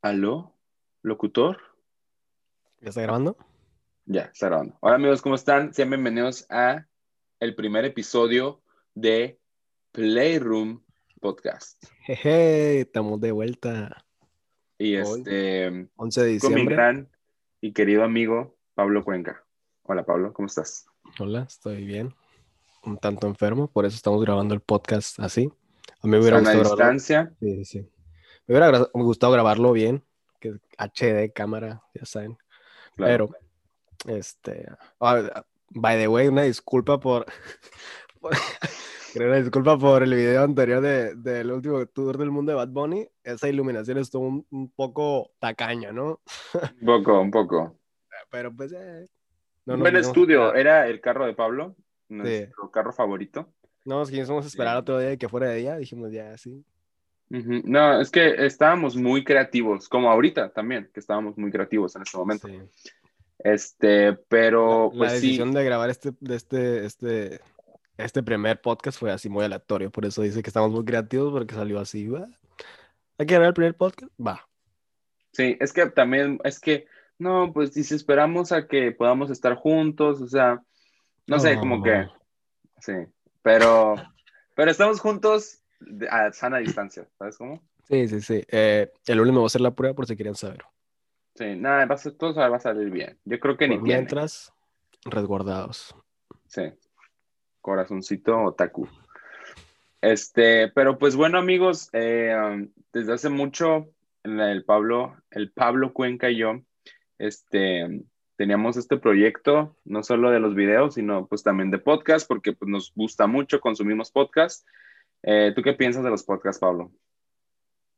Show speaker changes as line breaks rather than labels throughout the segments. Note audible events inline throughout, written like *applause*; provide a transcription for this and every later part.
¿Aló? ¿Locutor?
¿Ya está grabando?
Ya, está grabando. Hola amigos, ¿cómo están? Sean bienvenidos a el primer episodio de Playroom Podcast.
Jeje, estamos de vuelta.
Y
Hoy,
este,
11 de
con mi
diciembre.
gran y querido amigo Pablo Cuenca. Hola Pablo, ¿cómo estás?
Hola, estoy bien. Un tanto enfermo, por eso estamos grabando el podcast así. A mí me hubiera gustado grabarlo.
distancia.
Sí, sí. Me hubiera gra- gustado grabarlo bien, que HD, cámara, ya saben.
Claro.
Pero, este, ah, by the way, una disculpa por, *laughs* por- una disculpa por el video anterior de- del último tour del mundo de Bad Bunny. Esa iluminación estuvo un, un poco tacaña, ¿no? *laughs*
Un poco, un poco.
Pero pues, eh, no
buen
quisimos
estudio. Era el carro de Pablo, nuestro carro favorito.
No nos quisimos esperar
Bien.
otro día y que fuera de día. Dijimos, ya, sí.
No, es que estábamos muy creativos, como ahorita también, que estábamos muy creativos en este momento.
sí.
Este, pero
La
pues sí,
decisión de grabar este, de este, este, este primer podcast fue así muy aleatorio. Por eso dice que estamos muy creativos porque salió así. ¿va? ¿Hay que grabar el primer podcast? Va.
sí, es que también, es que, no, pues si esperamos a que podamos estar juntos, o sea, no sé, como que, sí, pero, pero estamos juntos a sana distancia, ¿sabes cómo?
Sí, sí, sí. Eh, el lunes me voy a hacer la prueba por si querían saber.
Sí, nada, va a ser- todo va a salir bien. Yo creo que ni
Por
tiene.
mientras, resguardados.
Sí. Corazoncito otaku. Este, pero pues bueno, amigos, eh, um, desde hace mucho, el, el Pablo, el Pablo Cuenca y yo, este, teníamos este proyecto, no solo de los videos, sino pues también de podcast, porque pues nos gusta mucho, consumimos podcast. Eh, ¿tú qué piensas de los podcasts, Pablo?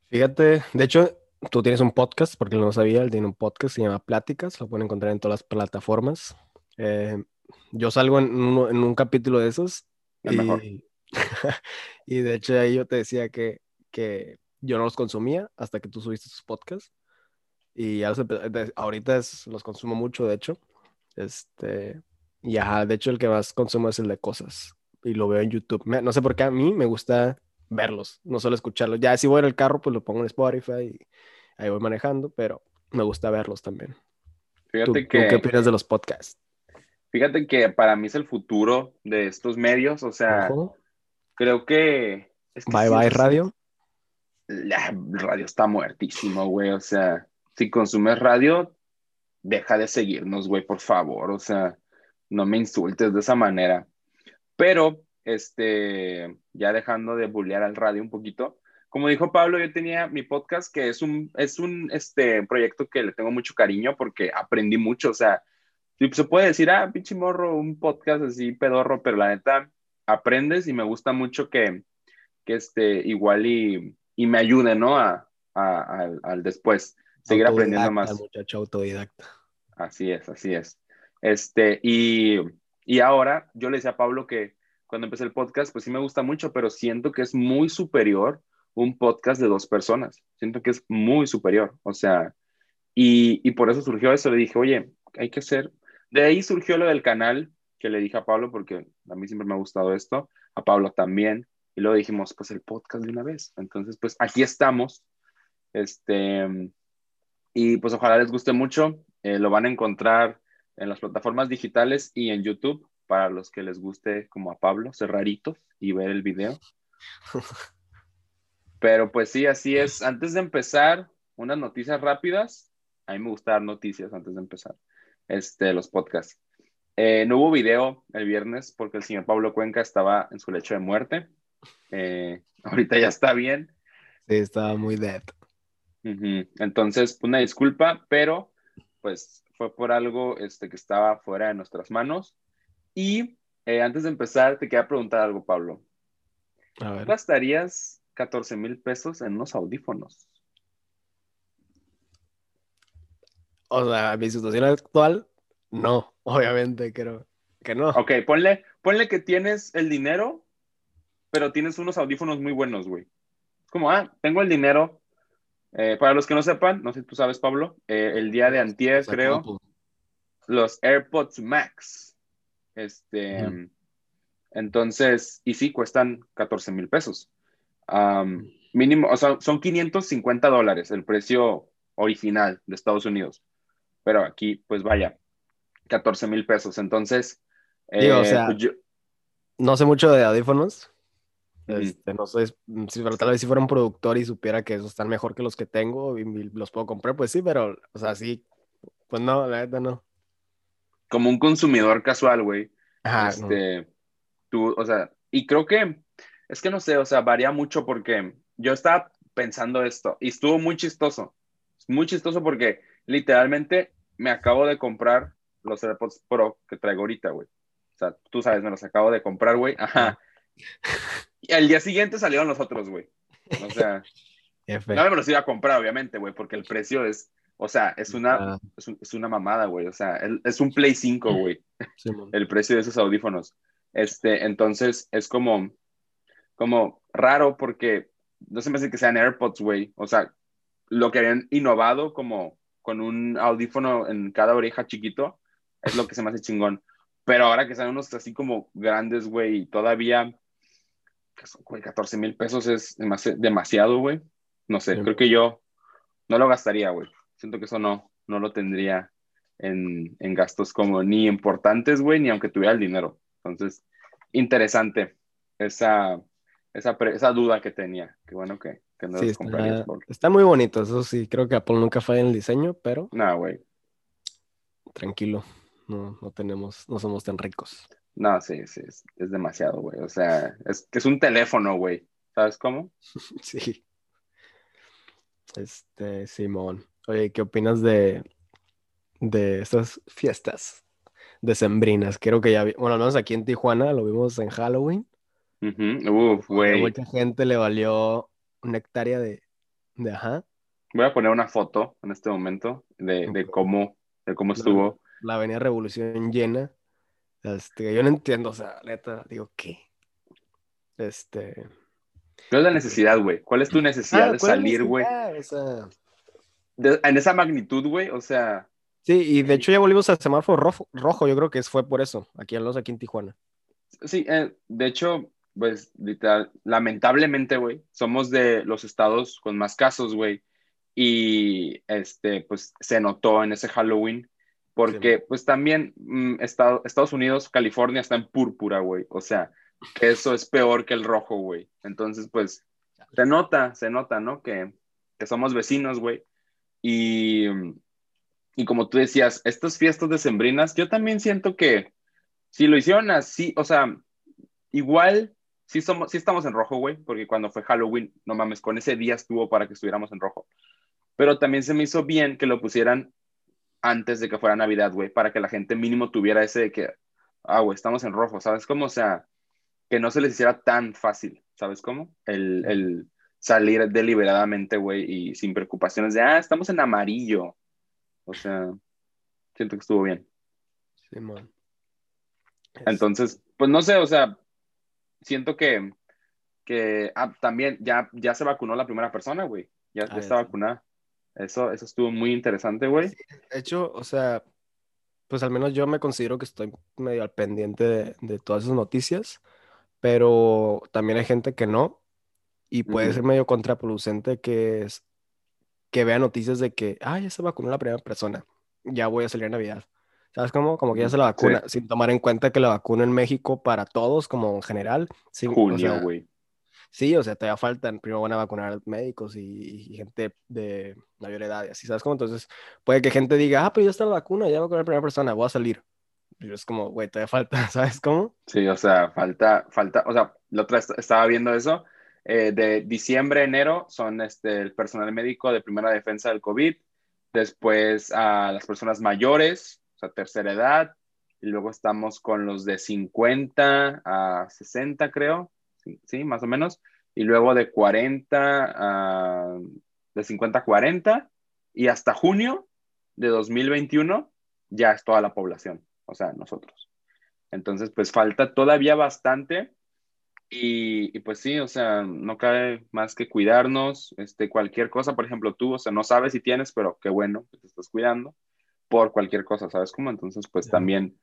Fíjate, de hecho, tú tienes un podcast, porque no lo sabía, él tiene un podcast, se llama Pláticas, lo pueden encontrar en todas las plataformas. Eh, yo salgo en, uno- en un capítulo de esos
El mejor.
y, *laughs* y de hecho ahí yo te decía que, que yo no los consumía hasta que tú subiste tus podcasts y ya los ahorita es- los consumo mucho, de hecho. Este, y ajá, de hecho el que más consumo es el de cosas y lo veo en YouTube. Me- no sé por qué a mí me gusta verlos, no solo escucharlos. Ya si voy en el carro, pues lo pongo en Spotify y ahí voy manejando, pero me gusta verlos también. ¿Tú,
Fíjate
tú
que...
qué opinas de los podcasts?
Fíjate que para mí es el futuro de estos medios, o sea,
Ojo.
creo que... es que
Bye bye
es-
radio.
La radio está muertísimo, güey, o sea, si consumes radio, deja de seguirnos, güey, por favor, o sea, no me insultes de esa manera. Pero, este, ya dejando de bullear al radio un poquito, como dijo Pablo, yo tenía mi podcast que es un, es un, este, proyecto que le tengo mucho cariño porque aprendí mucho, o sea, se puede decir, ah, pinche morro, un podcast así pedorro, pero la neta, aprendes y me gusta mucho que, que este, igual y, y me ayude, ¿no? A, a- al, al después, seguir aprendiendo más.
muchacho autodidacta.
Así es, así es. Este, y, y ahora yo le decía a Pablo que cuando empecé el podcast, pues sí me gusta mucho, pero siento que es muy superior un podcast de dos personas. Siento que es muy superior. O sea, y, y por eso surgió eso. Le dije, oye, hay que hacer. De ahí surgió lo del canal que le dije a Pablo, porque a mí siempre me ha gustado esto, a Pablo también. Y luego dijimos, pues el podcast de una vez. Entonces, pues aquí estamos. Este, y pues ojalá les guste mucho. Eh, lo van a encontrar en las plataformas digitales y en YouTube para los que les guste como a Pablo, ser raritos y ver el video. *laughs* Pero pues sí, así es. Antes de empezar, unas noticias rápidas. A mí me gusta dar noticias antes de empezar este, los podcasts. Eh, no hubo video el viernes porque el señor Pablo Cuenca estaba en su lecho de muerte. Eh, ahorita ya está bien.
Sí, estaba muy dead.
Entonces, una disculpa, pero pues fue por algo este, que estaba fuera de nuestras manos. Y eh, antes de empezar, te quería preguntar algo, Pablo.
A ver.
¿Gastarías 14 mil pesos en unos audífonos?
O sea, mi situación actual, no, obviamente creo que no.
Ok, ponle, ponle que tienes el dinero, pero tienes unos audífonos muy buenos, güey. Como, ah, tengo el dinero. Eh, para los que no sepan, no sé si tú sabes, Pablo, eh, el día de antier,
O sea,
creo, los AirPods Max. Este, entonces, y sí, cuestan 14 mil pesos. Am, mínimo, o sea, son 550 dólares el precio original de Estados Unidos. Pero aquí, pues vaya, 14 mil pesos. Entonces,
Digo, o
eh,
sea,
pues yo-
No sé mucho de audífonos. Este, no sé mm, si tal vez si fuera un productor y supiera que esos están mejor que los que tengo y, y los puedo comprar, pues sí, pero, o sea, sí, pues no, la neta no.
como un consumidor casual, güey,
Ajá, no.
este, tú, o sea, y creo que, es que no sé, o sea, varía mucho porque yo estaba pensando esto y estuvo muy chistoso, muy chistoso porque literalmente me acabo de comprar los AirPods Pro que traigo ahorita, güey. O sea, tú sabes, me los acabo de comprar, güey. Ajá. Al día siguiente salieron los otros, güey. O sea, *laughs* no me los iba a comprar, obviamente, güey, porque el precio es, o sea, es una,
Ah,
es, un- es una mamada, güey. O sea, el- es un Play 5, güey
Simón.
el precio de esos audífonos. Este, entonces es como, como raro porque no se me hace que sean AirPods, güey. O sea, lo que habían innovado como con un audífono en cada oreja chiquito es lo que se me hace chingón. Pero ahora que sean unos así como grandes, güey, todavía, 14 mil pesos es demasi- demasiado, güey. No sé,
Sí.
creo que yo no lo gastaría, güey. Siento que eso no, no lo tendría en, en gastos como ni importantes, güey, ni aunque tuviera el dinero. Entonces, interesante esa, esa, esa duda que tenía. Qué bueno que, que no
Sí,
los comprarías,
está, está muy bonito, eso sí, creo que Apple nunca falla en el diseño, pero
No, güey.
tranquilo, no, no tenemos, no somos tan ricos.
No, sí, sí, es, es demasiado, güey. O sea, es que es un teléfono, güey. ¿Sabes cómo? *laughs*
Sí. Este, Simón. Oye, ¿qué opinas de, de estas fiestas decembrinas? Creo que ya vi, bueno, al menos aquí en Tijuana lo vimos en Halloween.
Ujú. Uf, güey.
mucha gente le valió una hectárea de, de ajá.
Voy a poner una foto en este momento de, de cómo, de cómo estuvo.
La Avenida Revolución llena. Este, yo no entiendo, o sea, neta, digo, ¿qué? Este.
¿Cuál es la necesidad, güey? ¿Cuál es tu necesidad
Ah,
de
¿cuál es la
salir, güey? En esa magnitud, güey. O sea,
sí, y de hecho ya volvimos al semáforo rojo, rojo, yo creo que fue por eso, aquí al menos aquí en Tijuana.
Sí, eh, de hecho, pues, literal, lamentablemente, güey, somos de los estados con más casos, güey, y este, pues, se notó en ese Halloween, porque, pues, también mm, Estado- Estados Unidos, California está en púrpura, güey, o sea, que eso es peor que el rojo, güey, entonces, pues, se nota, se nota, ¿no? Que, que somos vecinos, güey, y, y como tú decías, estas fiestas decembrinas, yo también siento que si lo hicieron así, o sea, igual sí, somos, sí estamos en rojo, güey, porque cuando fue Halloween, no mames, con ese día estuvo para que estuviéramos en rojo. Pero también se me hizo bien que lo pusieran antes de que fuera Navidad, güey, para que la gente mínimo tuviera ese de que, ah, güey, estamos en rojo, ¿sabes cómo? O sea, que no se les hiciera tan fácil, ¿sabes cómo? El, el salir deliberadamente, güey, y sin preocupaciones de, ah, estamos en amarillo. O sea, siento que estuvo bien.
Simón.
Entonces, pues no sé, o sea, siento que, que ah, también ya, ya se vacunó la primera persona, güey. Ya, ya
Ah, ya
está
sí.
vacunada. Eso, eso estuvo muy interesante, güey.
De hecho, o sea, pues al menos yo me considero que estoy medio al pendiente de, de todas esas noticias, pero también hay gente que no, y puede
Ujú.
ser medio contraproducente que, es, que vea noticias de que, ah, ya se vacunó la primera persona, ya voy a salir a Navidad. ¿Sabes cómo? Como que ya se la
Sí.
vacuna, sin tomar en cuenta que la vacuna en México para todos, como en general, sin, o
Junio,
sea,
güey.
Sí, o sea, todavía faltan, primero van a vacunar médicos y, y gente de mayor edad y así, ¿sabes cómo? Entonces, puede que gente diga, ah, pero ya está la vacuna, ya va a la primera persona, voy a salir. Pero es como, güey, todavía falta, *laughs* ¿sabes cómo?
Sí, o sea, falta, falta, o sea, la otra estaba viendo eso. eh, de diciembre enero son este, el personal médico de primera defensa del COVID, después a las personas mayores, o sea, tercera edad, y luego estamos con los de 50 a 60, creo, sí, más o menos, y luego de 40 a, de 50 a 40, y hasta junio de 2021 ya es toda la población, o sea, nosotros. Entonces, pues falta todavía bastante. Y, y, pues sí, o sea, no cabe más que cuidarnos. Este, cualquier cosa, por ejemplo, tú, o sea, no sabes si tienes, pero qué bueno que te estás cuidando por cualquier cosa, ¿sabes cómo? Entonces, pues también,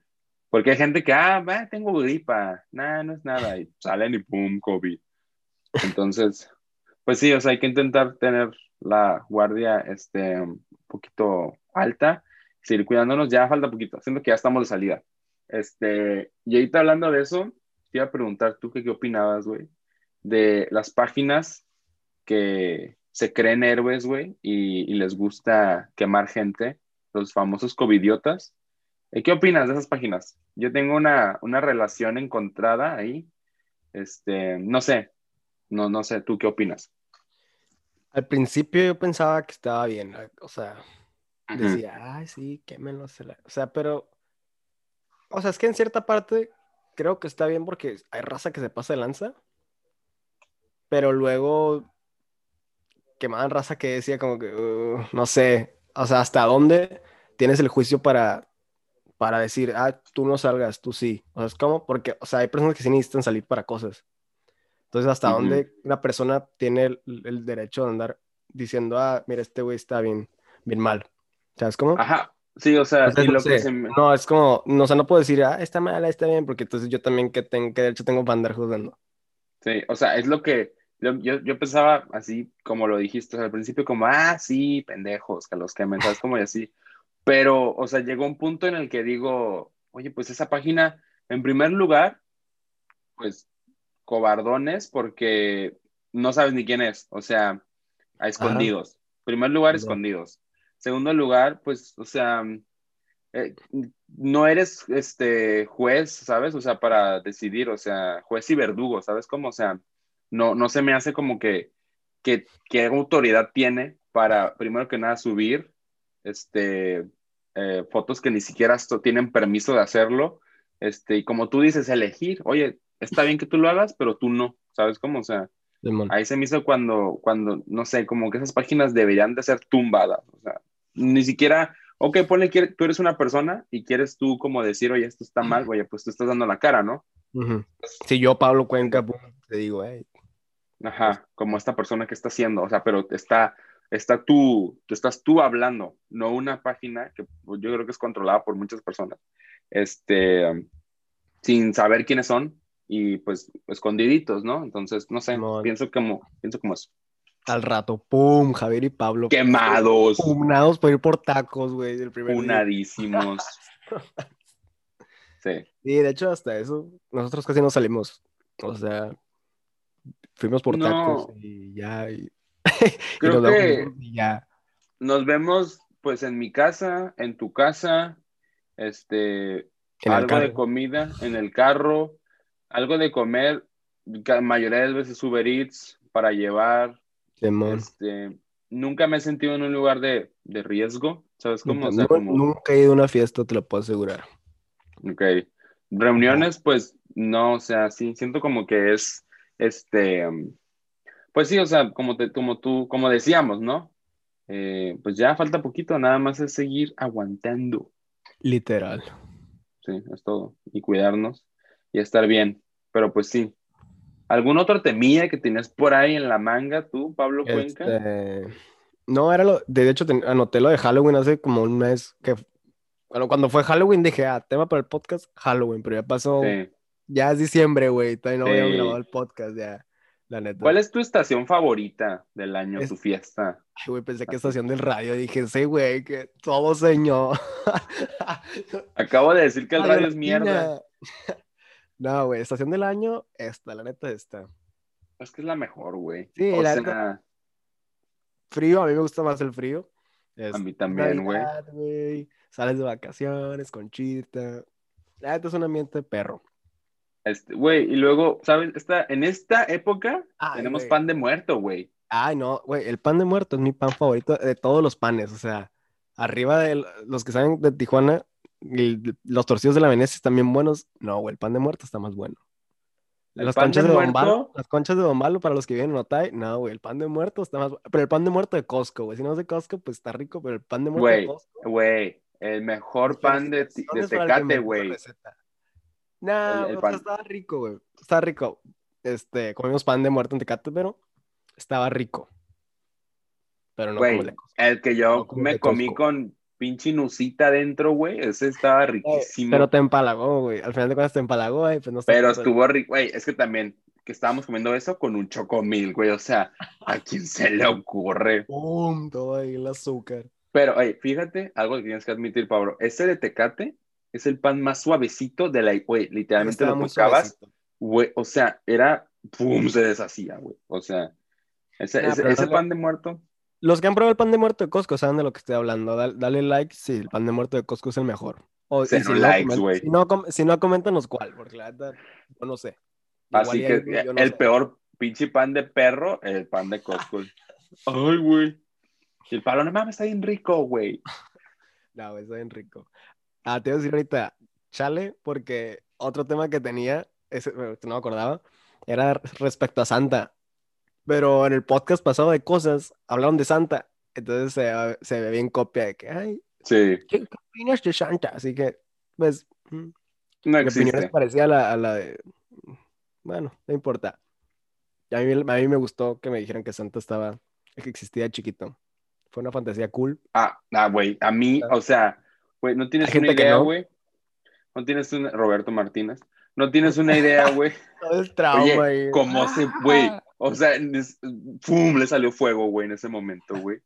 porque hay gente que, ah, va, tengo gripa, nada, no es nada, y salen y pum, COVID. Entonces, pues sí, o sea, hay que intentar tener la guardia este, un poquito alta, seguir cuidándonos, ya falta poquito, siento que ya estamos de salida. Este, y ahorita hablando de eso, te iba a preguntar tú qué, qué opinabas, güey, de las páginas que se creen héroes, güey, y, y, les gusta quemar gente, los famosos covidiotas. Eh, ¿Qué opinas de esas páginas? Yo tengo una, una relación encontrada ahí. Este, no sé, no, no sé, ¿tú qué opinas?
Al principio yo pensaba que estaba bien, o sea, decía, ay, sí, quémelo. O sea, pero, o sea, es que en cierta parte creo que está bien porque hay raza que se pasa de lanza, pero luego quemaban raza que decía como que, uh, no sé, o sea, hasta dónde tienes el juicio para, para decir, ah, tú no salgas, tú sí. O sea, es como, porque, o sea, hay personas que sí necesitan salir para cosas. Entonces, ¿hasta dónde una persona tiene el, derecho de andar diciendo, ah, mira, este güey está bien, bien mal? ¿Sabes cómo?
Ajá, sí, o sea,
lo que no, es como, no, o sea, no puedo decir, ah, está mal, está bien, porque entonces yo también, que, tengo, que derecho tengo para andar juzgando?
Sí, o sea, es lo que yo, yo, pensaba así, como lo dijiste al principio, como, ah, sí, pendejos, que los que me ¿sabes? Como y así. Pero, o sea, llegó un punto en el que digo, oye, pues esa página, en primer lugar, pues cobardones porque no sabes ni quién es, o sea, a escondidos. Primer lugar, escondidos. Segundo lugar, pues, o sea, eh, no eres este juez, ¿sabes? O sea, para decidir, o sea, juez y verdugo, ¿sabes cómo? O sea, no, no se me hace como que, que, qué autoridad tiene para, primero que nada, subir este, eh, fotos que ni siquiera tienen permiso de hacerlo, este, y como tú dices, elegir, oye, está bien que tú lo hagas, pero tú no, ¿sabes cómo? O sea, ahí se me hizo cuando, cuando, no sé, como que esas páginas deberían de ser tumbadas, o sea, ni siquiera, ok, ponle, tú eres una persona y quieres tú como decir, oye, esto está mal, oye, pues tú estás dando la cara, ¿no?
Si yo, Pablo Cuenca, te digo, hey.
Ajá, como esta persona que está haciendo, o sea, pero está, está tú, estás tú hablando, no una página que yo creo que es controlada por muchas personas, este, sin saber quiénes son, y pues escondiditos, ¿no? Entonces, no sé, pienso como, pienso como eso.
Al rato, ¡pum! Javier y Pablo.
Quemados.
Pumnados por ir por tacos, güey, del primer
Punadísimos. *laughs* sí.
Sí, de hecho, hasta eso, nosotros casi no salimos. O sea, fuimos por tacos y ya. Y, *laughs*
Creo que ya. Nos vemos, pues, en mi casa, en tu casa, este, algo de comida, en el carro algo de comer, la mayoría de las veces Uber Eats para llevar. Este, nunca me he sentido en un lugar de, de riesgo, ¿sabes cómo?
Nunca, he ido a una fiesta, te lo puedo asegurar.
Ok. Reuniones, pues no, o sea, sí, siento como que es, este, pues sí, o sea, como, te, como tú, como decíamos, ¿no? Eh, pues ya falta poquito, nada más es seguir aguantando.
Literal.
Sí, es todo. Y cuidarnos y estar bien. Pero pues sí. ¿Algún otro temía que tenías por ahí en la manga tú, Pablo Cuenca? Este,
no, era lo, de hecho anoté lo de Halloween hace como un mes que, bueno, cuando fue Halloween dije, ah, tema para el podcast, Halloween, pero ya pasó, ya es diciembre, güey, todavía no voy a grabar el podcast, ya, la neta.
¿Cuál es tu estación favorita del año, tu fiesta?
Ay, güey, pensé que estación del radio, dije, sí, güey, que todo señor. *laughs*
Acabo de decir que el radio es mierda. *laughs*
No, güey, estación del año, esta, la neta, esta.
Es que es la mejor, güey.
Sí, la neta. Frío, a mí me gusta más el frío.
a mí también,
güey. Sales de vacaciones, conchita. La neta es un ambiente perro.
Este, güey, y luego, ¿sabes? Esta, en esta época tenemos pan de muerto, güey.
Ay, no, güey, el pan de muerto es mi pan favorito de todos los panes. O sea, arriba de los que saben de Tijuana, los torcidos de la Venecia están bien buenos. No, güey, el pan de muerto está más bueno. Las conchas de, Bombalo, las conchas de Bombalo para los que vienen en Otay, no, güey, el pan de muerto está más Pero el pan de muerto de Costco, güey, si no es de Costco, pues está rico, pero el pan de muerto de Costco.
Güey, el mejor pan de, de Tecate, güey.
No, estaba rico, güey. Estaba rico. Este, comimos pan de muerto en Tecate, pero estaba rico.
Pero no como el que yo me comí con pinche nusita adentro, güey. Ese estaba riquísimo.
Pero te empalagó, güey. Al final de cuentas te empalagó, güey. Pues no
Pero estuvo rico, güey. Es que también, que estábamos comiendo eso con un chocomil, güey. O sea, ¿a quién se le ocurre?
¡Pum! Todo ahí el azúcar.
Pero, oye, fíjate, algo que tienes que admitir, Pablo. Ese de Tecate es el pan más suavecito de la, güey, literalmente lo tocabas, güey, o sea, era, pum, se deshacía, güey. O sea, ese,
Ah,
ese, ese pan de muerto,
Los que han probado el pan de muerto de Costco saben de lo que estoy hablando. Dale, dale like si el pan de muerto de Costco es el mejor. O, si no,
likes, güey.
Si no, si no, coméntanos cuál, porque la verdad, yo no sé.
así
Igual
que
yo no
el
sé.
peor pinche pan de perro, el pan de Costco. Ay, güey. El palo, no mames, está bien rico, güey. *laughs*
No, está bien rico. Ah, te iba a decir ahorita, chale, porque otro tema que tenía, ese, no me acordaba, era respecto a Santa. Pero en el podcast pasado de cosas, hablaron de Santa. Entonces se, se ve bien copia de que, ay,
Sí,
¿qué, opinas de Santa? Así que, pues, mm,
no
mi opinión es parecida a la, a la de, bueno, no importa. A mí, a mí me gustó que me dijeran que Santa estaba, que existía de chiquito. Fue una fantasía cool.
Ah, ah, güey, a mí, o sea, güey, no tienes una idea,
no.
güey. No tienes una, Roberto Martínez, no tienes una idea, *laughs* güey.
Todo el trauma
Oye,
ahí.
cómo se, güey, o sea, es- ¡pum! le salió fuego, güey, en ese momento, güey.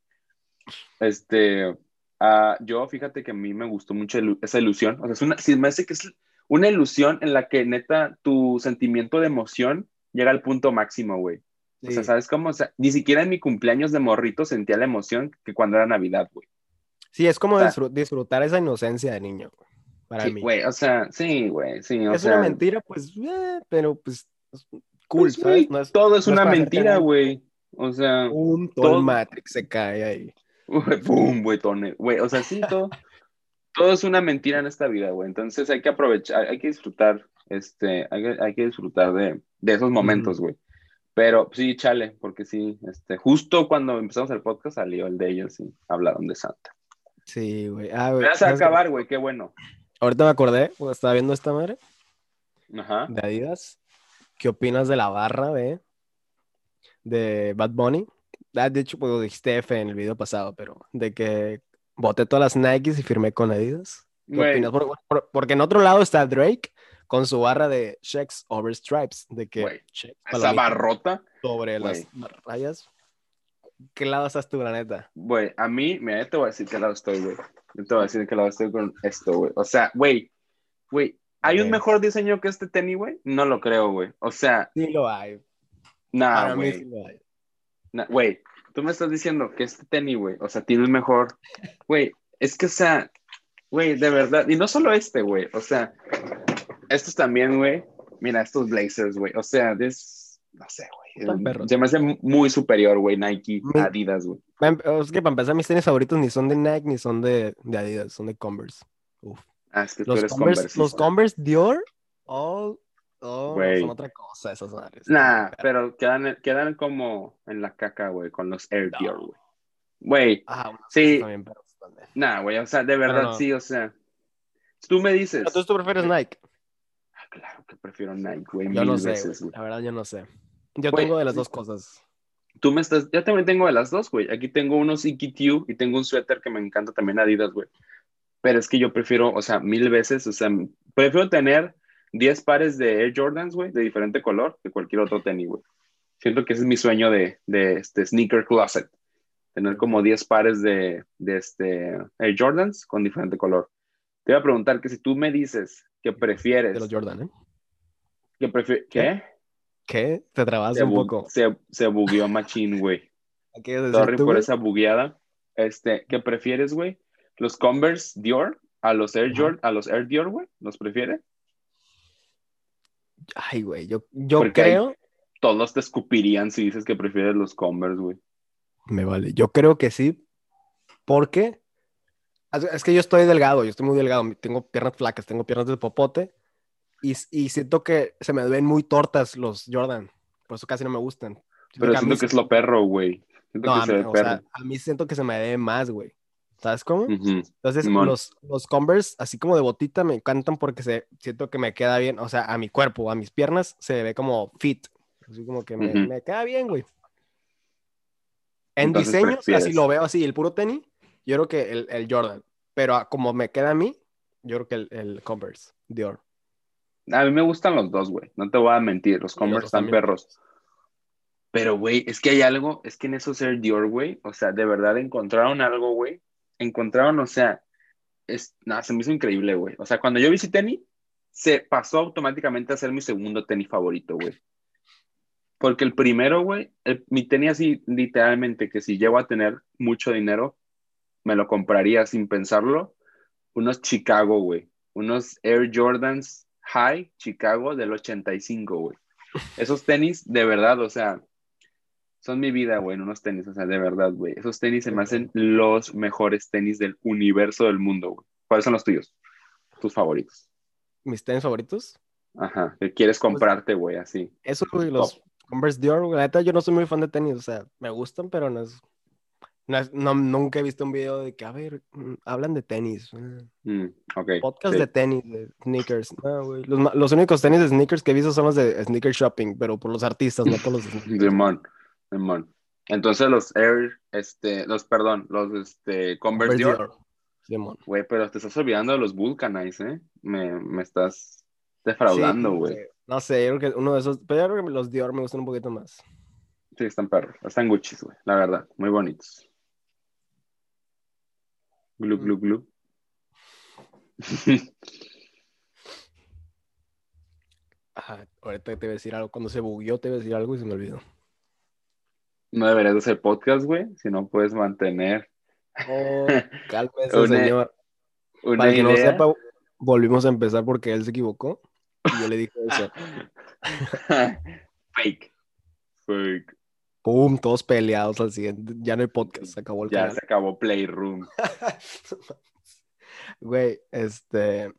Este, ah, yo, fíjate que a mí me gustó mucho ilu- esa ilusión, o sea, es una, sí, me hace que es una ilusión en la que, neta, tu sentimiento de emoción llega al punto máximo, güey. O sea. ¿sabes cómo? O sea, ni siquiera en mi cumpleaños de morrito sentía la emoción que cuando era Navidad, güey.
Sí, es como
O sea-
disfru- disfrutar esa inocencia de niño, para
Sí,
mí.
güey, o sea, sí, güey, sí, o
es
sea,
una mentira, pues, eh, pero pues, es cool,
pues,
¿sabes?
güey,
No es
todo es
no
una mentira, güey. O sea,
un todo el Matrix se cae ahí.
¡Pum, güey! Güey, o sea, sí, *laughs* todo, todo es una mentira en esta vida, güey. Entonces hay que aprovechar, hay que disfrutar, este, hay que, hay que disfrutar de, de esos momentos, güey. Pero sí, chale, porque sí, este, justo cuando empezamos el podcast salió el de ellos y hablaron de Santa.
Sí, güey. Ah, güey.
Me vas a acabar, güey, qué bueno.
Ahorita me acordé, cuando estaba viendo esta madre
Ajá.
de Adidas. ¿Qué opinas de la barra de, de Bad Bunny? Ah, de hecho, pues lo dijiste F en el video pasado, pero de que boté todas las Nikes y firmé con Adidas. ¿Qué
Güey,
opinas? Por- por- porque en otro lado está Drake con su barra de checks over stripes, de que
Güey,
checks,
esa barrota,
sobre
güey.
las rayas. ¿Qué lado estás tú, la neta?
güey, a mí, mira, te voy a decir qué lado estoy, güey. Yo te voy a decir qué lado estoy con esto, güey. O sea, güey, güey, ¿hay un mejor diseño que este tenis, güey? No lo creo, güey. O sea,
Sí lo hay. mí
güey.
sí lo hay.
Na- Güey, tú me estás diciendo que este tenis, güey, o sea, tiene el mejor. Güey, es que, o sea, güey, de verdad, y no solo este, güey, o sea, estos también, güey, mira, estos Blazers, güey, o sea, es, no sé, güey,
perros.
se me hace muy superior, güey, Nike, Adidas, güey.
Em- Es que para empezar, mis tenis favoritos ni son de Nike ni son de, de Adidas, son de Converse. Uf.
Ah, es que tú
Los
eres
Converse, los
conversista.
Converse Dior, oh, oh,
Güey.
son otra cosa esas madres.
Nah, pero quedan, quedan como en la caca, güey, con los Air
No.
Dior, güey. Güey,
Ah, bueno,
Sí.
también, pero también.
nah, güey, o sea, de verdad,
no.
sí, o sea, tú me dices,
Entonces tú prefieres Nike.
ah, claro que prefiero Nike, güey,
Yo
mil
no sé,
veces.
La verdad, yo no sé. Yo
Güey,
tengo de las dos cosas.
Tú me estás, yo también tengo de las dos, güey. Aquí tengo unos EQ y tengo un suéter que me encanta también Adidas, güey. Pero es que yo prefiero, o sea, mil veces, o sea, prefiero tener 10 pares de Air Jordans, güey, de diferente color que cualquier otro tenis, güey. Siento que ese es mi sueño de, de este sneaker closet. Tener como 10 pares de, de este Air Jordans con diferente color. Te voy a preguntar que si tú me dices que prefieres,
De los Jordan, ¿eh?
que prefi- ¿qué?
¿Qué? Te trabaste un poco.
se, se bugueó machín, güey.
¿Qué quieres decir
Sorry
tú,
por esa bugueada. Este, ¿qué prefieres, güey? ¿Los Converse Dior a los Air
Ajá.
Jord a los Air Dior, güey? ¿Los prefieres?
Ay, güey, yo, yo
Porque hay-
creo...
Todos te escupirían si dices que prefieres los Converse, güey.
Me vale. Yo creo que sí. Porque es que yo estoy delgado, yo estoy muy delgado. Tengo piernas flacas, tengo piernas de popote. Y, y siento que se me ven muy tortas los Jordan. Por eso casi no me gustan. Siento
Pero
que
siento
mí
que es lo perro, güey.
No,
que
a mí, o
perro.
sea, a mí siento que se me ve más, güey. ¿Sabes cómo? Entonces, los, los Converse, así como de botita, me encantan porque se, siento que me queda bien. O sea, a mi cuerpo, a mis piernas, se ve como fit. Así como que me, queda bien, güey. En
Entonces, prefieres.
así lo veo así, el puro tenis, yo creo que el, el Jordan. Pero a- como me queda a mí, yo creo que el, el Converse, Dior.
A mí me gustan los dos, güey. No te voy a mentir, los Converse están
también.
perros. Pero, güey, es que hay algo, es que en esos Air Dior, güey, o sea, de verdad encontraron algo, güey. Encontraron, o sea, es, nada, se me hizo increíble, güey. O sea, cuando yo vi ese tenis, se pasó automáticamente a ser mi segundo tenis favorito, güey. Porque el primero, güey, el- mi tenis así, literalmente, que si llego a tener mucho dinero, me lo compraría sin pensarlo. Unos Chicago, güey. Unos Air Jordans High Chicago del 85, güey. Esos tenis, de verdad, o sea, son mi vida, güey, en unos tenis, o sea, de verdad, güey. Esos tenis se me hacen los mejores tenis del universo del mundo, güey. ¿Cuáles son los tuyos? Tus favoritos.
Mis tenis favoritos.
Ajá, que quieres comprarte, güey, así.
Eso, güey, los Converse Dior, güey. La neta, yo no soy muy fan de tenis, o sea, me gustan, pero no es. No, nunca he visto un video de que, a ver, mm, hablan de tenis.
Mm.
Podcast
sí.
de tenis, de sneakers. No, güey. Los, los únicos tenis de sneakers que he visto son los de sneaker shopping, pero por los artistas, no por los *laughs* sneakers.
Simón, Simón. Entonces los Air, este, los, perdón, los, este, Converse Dior. Güey, pero te estás olvidando de los Vulcanize, ¿eh? Me, me estás defraudando,
Sí,
güey.
No sé, yo creo que uno de esos, pero yo creo que los Dior me gustan un poquito más.
Sí, están perros. Están Gucci's, güey. La verdad, muy bonitos. Glu, glu, glu. *laughs*
Ajá, ahorita te iba a decir algo, cuando se bugueó te iba a decir algo y se me olvidó.
no deberías de hacer podcast, güey, si no puedes mantener
Oh, *laughs* cálmese,
Una-
señor.
una
Para que no sepa, volvimos a empezar porque él se equivocó y yo le dije eso. *laughs*
Fake. Fake.
Pum, todos peleados al siguiente. Ya no hay podcast, se acabó el
Ya
canal.
se acabó Playroom. *laughs*
Güey, este.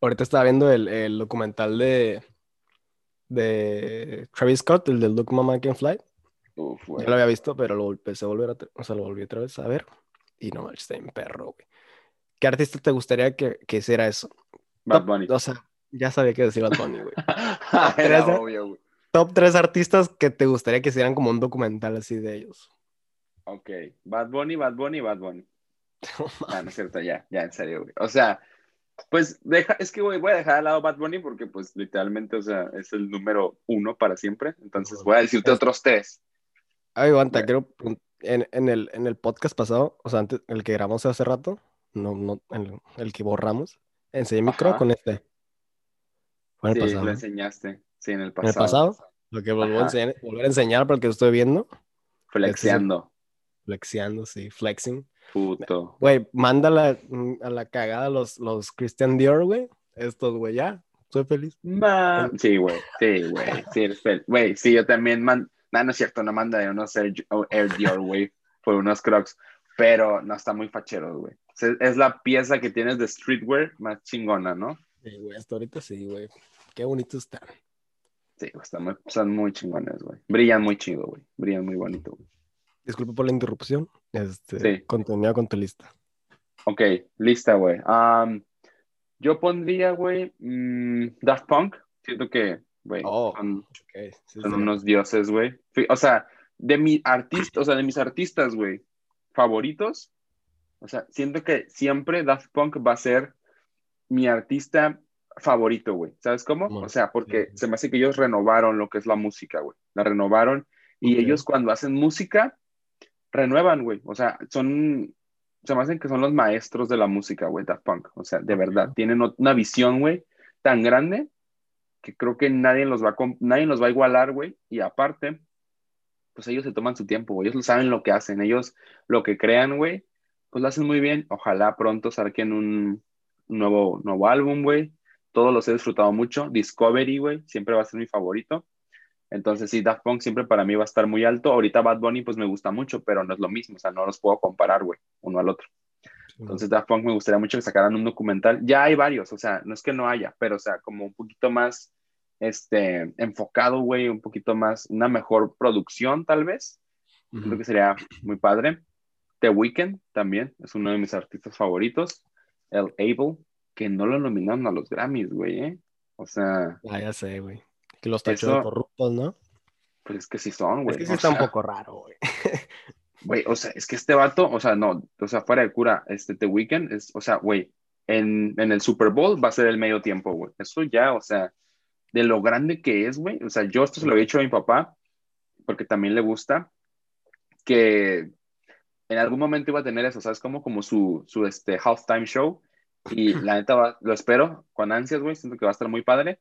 Ahorita estaba viendo el, el documental de, de Travis Scott, el del Look Mama Can Fly.
Uf, güey.
Ya lo había visto, pero lo empecé a volver a, o sea, lo volví otra vez a ver. Y no manches, está en perro, güey. ¿Qué artista te gustaría que, que hiciera eso?
Bad Bunny.
O sea, ya sabía que decir Bad Bunny, güey. *laughs*
Era obvio, güey.
Top tres artistas que te gustaría que hicieran como un documental así de ellos.
Ok. Bad Bunny, Bad Bunny, Bad Bunny. *laughs* Ah, no es cierto, ya, ya, en serio, güey. O sea, pues deja, es que, güey, voy a dejar al lado Bad Bunny porque, pues, literalmente, o sea, es el número uno para siempre. Entonces, voy a decirte otros tres.
Ay, aguanta,
Bueno.
quiero en, en el, en el podcast pasado, o sea, antes, el que grabamos hace rato, no, no, el, el que borramos, enseñé mi croc
Ajá.
con este. Fue el
Sí,
pasado.
lo enseñaste. Sí, en el
¿En el
pasado.
pasado? Lo que volví a enseñar, volver a enseñar porque lo estoy viendo,
Flexeando.
flexiando, sí, flexing.
Puto.
Güey, mándala mm, a la cagada los, los Christian Dior, güey. Estos, güey, ya, estoy feliz.
Ma- Sí, güey. Sí, güey. Sí, eres Güey, sí, yo también man... No, no es cierto, no mandaré unos Air, Air Dior, güey, por unos Crocs. Pero no está muy fachero, güey. Es la pieza que tienes de streetwear más chingona, ¿no?
Sí, güey, hasta ahorita sí, güey. Qué bonitos están.
Sí, están muy, están muy chingones, güey. Brillan muy chido, güey. Brillan muy bonito, güey.
Disculpa por la interrupción. Este,
Sí.
continúa con tu lista.
Ok, lista, güey. Am, yo pondría, güey, mm, Daft Punk. Siento que, güey,
Oh,
son,
Ok, sí,
son
sí.
unos dioses, güey. O sea, de mi artista, o sea, de mis artistas, güey, favoritos. O sea, siento que siempre Daft Punk va a ser mi artista favorito, güey. ¿Sabes cómo?
Bueno,
O sea, porque
sí.
se me hace que ellos renovaron lo que es la música, güey. La renovaron. Y ellos cuando hacen música, renuevan, güey. O sea, son, se me hacen que son los maestros de la música, güey, Daft Punk. O sea, de verdad, tienen una visión, güey, tan grande que creo que nadie los va a, nadie los va a igualar, güey. Y aparte, pues ellos se toman su tiempo, güey. Ellos saben lo que hacen. Ellos lo que crean, güey, pues lo hacen muy bien. Ojalá pronto saquen un nuevo, nuevo álbum, güey. Todos los he disfrutado mucho. Discovery, güey, siempre va a ser mi favorito. Entonces, sí, Daft Punk siempre para mí va a estar muy alto. Ahorita Bad Bunny, pues me gusta mucho, pero no es lo mismo. O sea, no los puedo comparar, güey, uno al otro. Entonces, Daft Punk me gustaría mucho que sacaran un documental. Ya hay varios, o sea, no es que no haya, pero, o sea, como un poquito más este, enfocado, güey, un poquito más, una mejor producción, tal vez.
Ujú.
Creo que sería muy padre. The Weeknd también es uno de mis artistas favoritos. El Able, que no lo nominaron a los Grammys, güey, ¿eh? O sea,
Ah, ya sé, güey. Que los tachó de corruptos, ¿no?
pues es que sí son, güey.
Es que sí
O
está un
sea,
poco raro, güey. *laughs*
Güey, o sea, es que este vato, o sea, no, o sea, fuera de cura, este The Weeknd es, o sea, güey, en, en el Super Bowl va a ser el medio tiempo, güey. Eso ya, o sea, de lo grande que es, güey. O sea, yo esto se lo he dicho a mi papá, porque también le gusta, que en algún momento iba a tener eso, ¿sabes? Como, como su, su este, halftime show. Y la neta va, lo espero con ansias, güey. Siento que va a estar muy padre.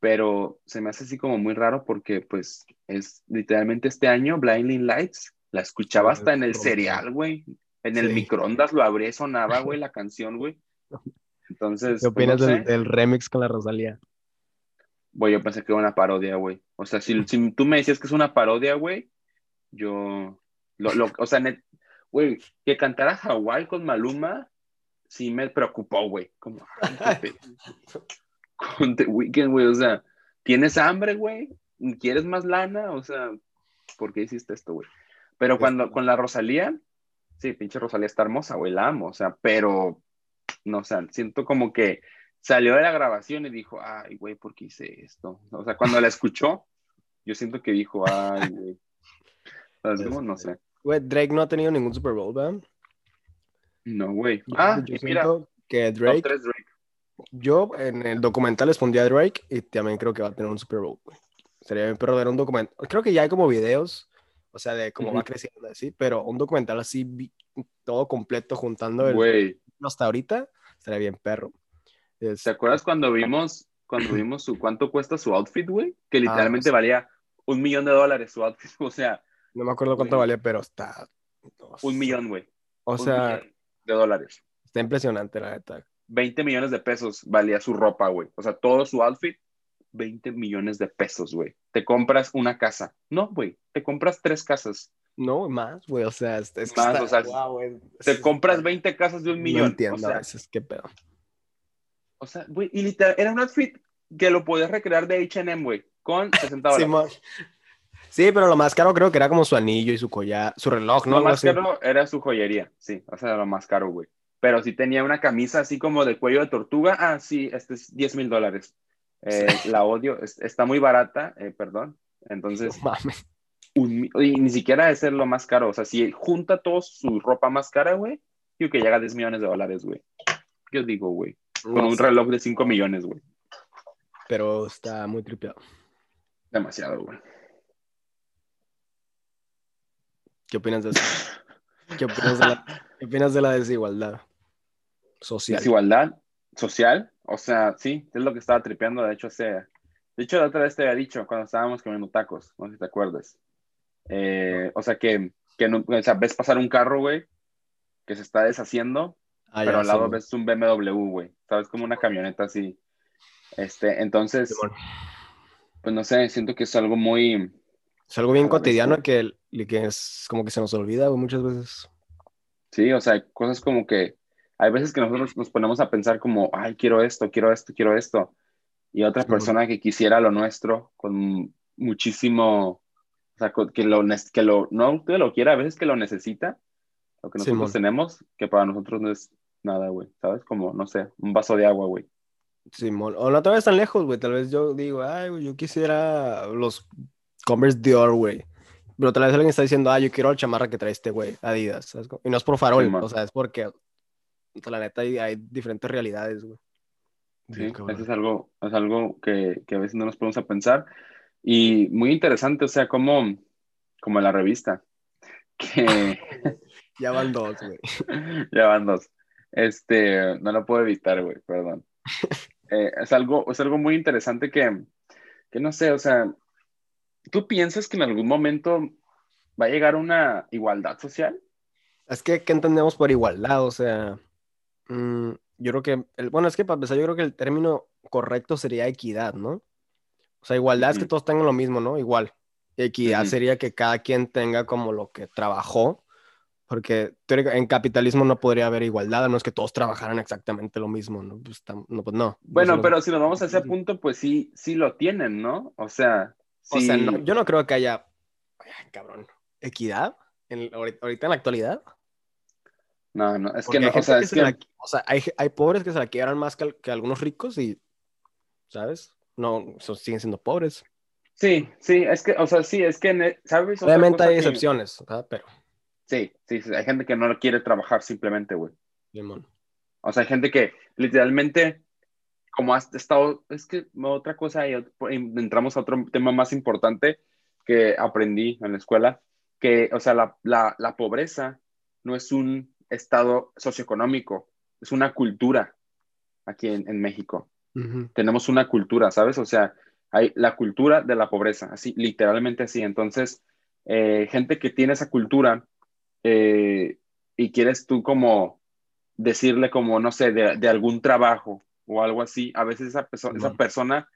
Pero se me hace así como muy raro porque, pues, es literalmente este año, Blinding Lights, la escuchaba hasta en el cereal, güey. En el
Sí.
microondas lo abrí, sonaba, güey, la canción, güey. Entonces,
¿Qué
pues, no
opinas del, del remix con la Rosalía?
Güey, yo pensé que era una parodia, güey. O sea, si, si tú me decías que es una parodia, güey, yo, lo, lo, o sea, güey, que cantara Hawái con Maluma, sí me preocupó, güey. Como, *laughs* con The Weeknd, güey, o sea, ¿tienes hambre, güey? ¿Quieres más lana? O sea, ¿por qué hiciste esto, güey? Pero cuando, con la Rosalía, sí, pinche Rosalía está hermosa, güey, la amo, o sea, pero, no, o sea, siento como que salió de la grabación y dijo, ay, güey, ¿por qué hice esto? O sea, cuando la escuchó, yo siento que dijo, ay, güey. ¿Sabes cómo? No sé.
Güey, Drake no ha tenido ningún Super Bowl, ¿verdad?
No, güey. Ah,
yo
mira,
siento que Drake,
Drake.
yo en el documental les pondría a Drake y también creo que va a tener un Super Bowl, güey. Sería bien perro ver un documental. Creo que ya hay como videos, o sea, de cómo va
Ujú.
creciendo así, pero un documental así, todo completo, juntando el
Güey,
hasta ahorita, estaría bien perro. Es-
¿te acuerdas cuando vimos, cuando vimos su, cuánto cuesta su outfit, güey? Que literalmente
sí.
valía un millón de dólares su outfit, *laughs* o sea,
no me acuerdo cuánto
güey.
valía, pero está...
un millón, güey.
O
Un
sea,
millón de dólares.
está impresionante, la neta.
20 millones de pesos valía su ropa, güey. O sea, todo su outfit, 20 millones de pesos, güey. Te compras una casa. No, güey, te compras tres casas.
No, más, güey, o sea, es, es que
Más,
está-
o sea,
güey.
Te
Es-
compras 20 casas de un millón.
No entiendo
o sea,
veces qué pedo.
o sea, güey, y literal, era un outfit que lo podías recrear de H&M, güey, con 60 dólares.
Sí, pero lo más caro creo que era como su anillo y su collar, su reloj, ¿no?
Lo más
así.
caro era su joyería, sí, o sea, lo más caro, güey. Pero si tenía una camisa así como de cuello de tortuga, ah, sí, este es 10 mil dólares. Eh, *laughs* La odio, es- está muy barata, eh, perdón. Entonces,
No mames.
un y ni siquiera es lo más caro. O sea, si junta toda su ropa más cara, güey, digo que llega a 10 millones de dólares, güey. Yo digo, güey, con
No
un reloj de 5 millones, güey.
Pero está muy tripeado.
Demasiado, güey.
¿Qué opinas de eso? ¿Qué opinas de la, *laughs* qué opinas de la desigualdad social?
Desigualdad social, o sea, sí, es lo que estaba tripeando, de hecho, hace, de hecho, la otra vez te había dicho cuando estábamos comiendo tacos, no sé si te acuerdas. Eh, o sea, que, que no, o sea, ves pasar un carro, güey, que se está deshaciendo,
Ah,
pero
ya,
al lado ves un BMW, güey, sabes, como una camioneta así. Este, entonces, pues no sé, siento que es algo muy,
Es algo bien
a la vez,
cotidiano que, que es como que se nos olvida muchas veces.
sí, o sea, hay cosas como que, hay veces que nosotros nos ponemos a pensar como, ay, quiero esto, quiero esto, quiero esto, y otra persona que quisiera lo nuestro con muchísimo, o sea, que lo, que lo, no que lo quiera, a veces que lo necesita, lo que nosotros tenemos, que para nosotros no es nada, güey, ¿sabes? Como, no sé, un vaso de agua, güey.
Simón. O no te vayas tan lejos, güey. Tal vez yo digo, ay, güey, yo quisiera los Converse Dior, güey. Pero tal vez alguien está diciendo, ah, yo quiero la chamarra que trae este güey, Adidas. ¿sabes? Y no es por farol,
Simón.
o sea, es porque, la neta, hay, hay diferentes realidades, güey.
Sí,
cabrón.
eso es algo, es algo que, que a veces no nos ponemos a pensar. Y muy interesante, o sea, como, como la revista, *laughs* que *laughs*
Ya van dos, güey. *laughs*
ya van dos. Este, no lo puedo evitar, güey, perdón. Eh, es algo, es algo muy interesante que, que no sé, o sea, ¿tú piensas que en algún momento va a llegar una igualdad social?
Es que, ¿qué entendemos por igualdad? O sea, mm, yo creo que, el, bueno, es que para empezar, yo creo que el término correcto sería equidad, ¿no? O sea, igualdad es que todos tengan lo mismo, ¿no? Igual. Equidad sería que cada quien tenga como lo que trabajó, porque en capitalismo no podría haber igualdad, a no es que todos trabajaran exactamente lo mismo, ¿no? Pues, no, pues no.
Bueno,
no-
pero si nos vamos a ese punto, pues sí, sí lo tienen, ¿no? O sea,
O sea, no- yo no creo que haya, ay, cabrón, equidad en, ahorita, en la actualidad.
no, no, es
Porque
que no, o sea,
que
es
se
que...
la- o sea, hay, hay pobres que se la quiebran más que, que algunos ricos y, ¿sabes? No, siguen siendo pobres.
Sí, sí, es que, o sea, sí, es que, ne- ¿sabes?
Obviamente hay excepciones, ¿verdad? Pero,
Sí, sí, sí, hay gente que no quiere trabajar simplemente, güey. O sea, hay gente que literalmente, como has estado, es que otra cosa, y entramos a otro tema más importante que aprendí en la escuela, que, o sea, la, la, la pobreza no es un estado socioeconómico, es una cultura aquí en, en México. Tenemos una cultura, ¿sabes? O sea, hay la cultura de la pobreza, así, literalmente así. Entonces, eh, gente que tiene esa cultura eh, y quieres tú como decirle como, no sé, de, algún trabajo o algo así, a veces esa, esa persona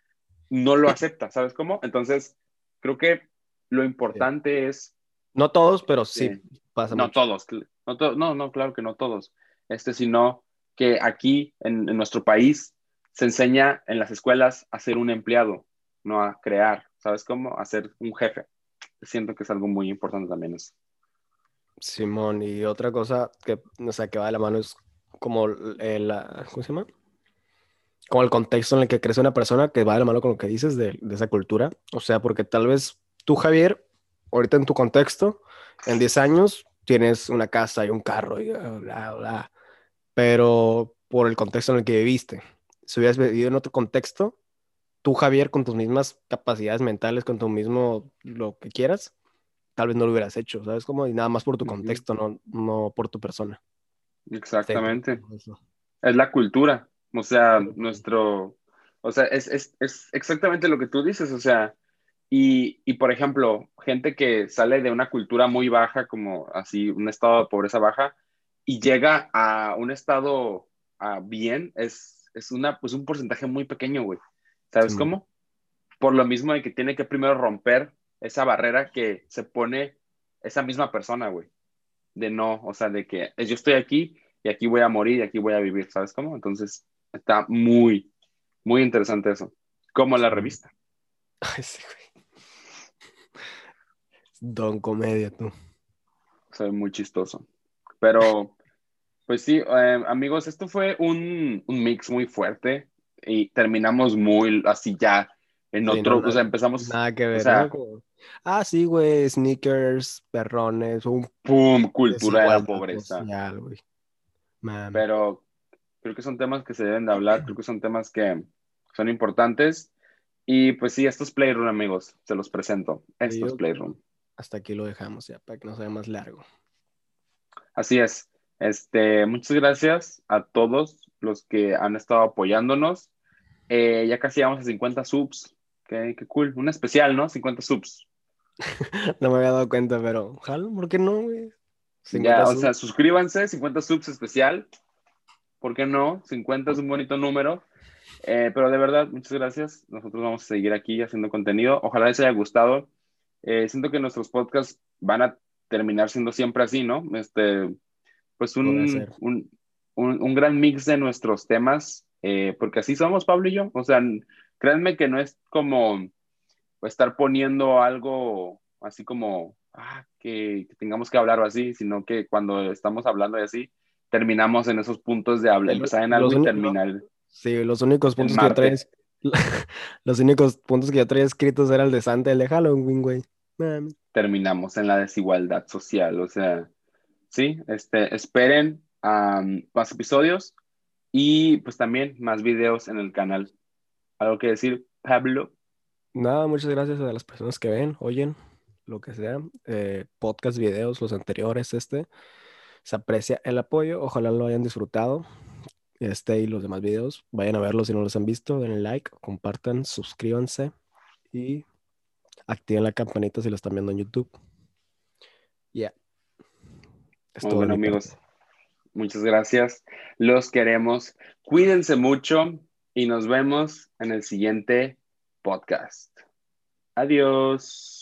no lo acepta, ¿sabes cómo? Entonces, creo que lo importante es...
No todos, pero sí,
pasa No todos, no, no, no, claro que no todos, este, sino que aquí en, en nuestro país se enseña en las escuelas a ser un empleado, no a crear, ¿sabes cómo? A ser un jefe. Siento que es algo muy importante también eso.
Simón, y otra cosa que, o sea, que va de la mano es como el, ¿cómo se llama? Como el contexto en el que crece una persona que va de la mano con lo que dices de, de esa cultura. O sea, porque tal vez tú, Javier, ahorita en tu contexto, en 10 años, tienes una casa y un carro y bla, bla, pero por el contexto en el que viviste. Si hubieras vivido en otro contexto, tú, Javier, con tus mismas capacidades mentales, con tu mismo lo que quieras, tal vez no lo hubieras hecho, ¿sabes? Como y nada más por tu contexto, no, no por tu persona.
Exactamente. Es la cultura, o sea, nuestro, o sea, es, es, es, exactamente lo que tú dices, o sea, y, y, por ejemplo, gente que sale de una cultura muy baja, como así, un estado de pobreza baja, y llega a un estado a bien, es, es una, pues un porcentaje muy pequeño, güey. ¿Sabes cómo? Por lo mismo de que tiene que primero romper esa barrera que se pone esa misma persona, güey. De no, o sea, de que yo estoy aquí y aquí voy a morir y aquí voy a vivir, ¿sabes cómo? Entonces, está muy, muy interesante eso. Como la revista. *laughs*
Ay, sí, güey. Don Comedia, tú.
Soy muy chistoso. Pero, pues sí, eh, amigos, esto fue un, un mix muy fuerte y terminamos muy así ya en otro, o sea, empezamos...
Nada que ver, Ah, sí, güey, sneakers, perrones, un...
¡Pum! Cultura de la pobreza. Pero creo que son temas que se deben de hablar, creo que son temas que son importantes. Y pues sí, estos Playroom, amigos, se los presento. Estos Playroom.
Hasta aquí lo dejamos ya, para que no sea más largo.
Así es. Este, muchas gracias a todos los que han estado apoyándonos. Eh, ya casi vamos a 50 subs. Qué, qué cool. Un especial, ¿no? 50 subs. *laughs*
no me había dado cuenta, pero jalo, ¿por qué no, güey?
Ya, o sea, suscríbanse, 50 subs especial. ¿Por qué no? 50 es un bonito número. Eh, pero de verdad, muchas gracias. Nosotros vamos a seguir aquí haciendo contenido. Ojalá les haya gustado. Eh, siento que nuestros podcasts van a terminar siendo siempre así, ¿no? Este, pues un, un, un, gran mix de nuestros temas, eh, porque así somos, Pablo y yo. O sea, créanme que no es como estar poniendo algo así como ah, que, tengamos que hablar o así, sino que cuando estamos hablando y así, terminamos en esos puntos de hablar, empezar en algo y terminar.
Sí, los únicos puntos que yo traía, *laughs* los únicos puntos que yo traía escritos era el de Santa y el de Halloween, güey.
Terminamos en la desigualdad social, o sea, sí, este, esperen más episodios y pues también más videos en el canal. ¿Algo que decir, Pablo?
Nada, muchas gracias a las personas que ven, oyen, lo que sea, eh, podcast, videos, los anteriores, este. Se aprecia el apoyo, ojalá lo hayan disfrutado. Este y los demás videos, vayan a verlos si no los han visto, denle like, compartan, suscríbanse y activen la campanita si lo están viendo en YouTube. Ya.
Yeah. bueno, amigos. Muchas gracias. Los queremos. Cuídense mucho y nos vemos en el siguiente podcast. Adiós.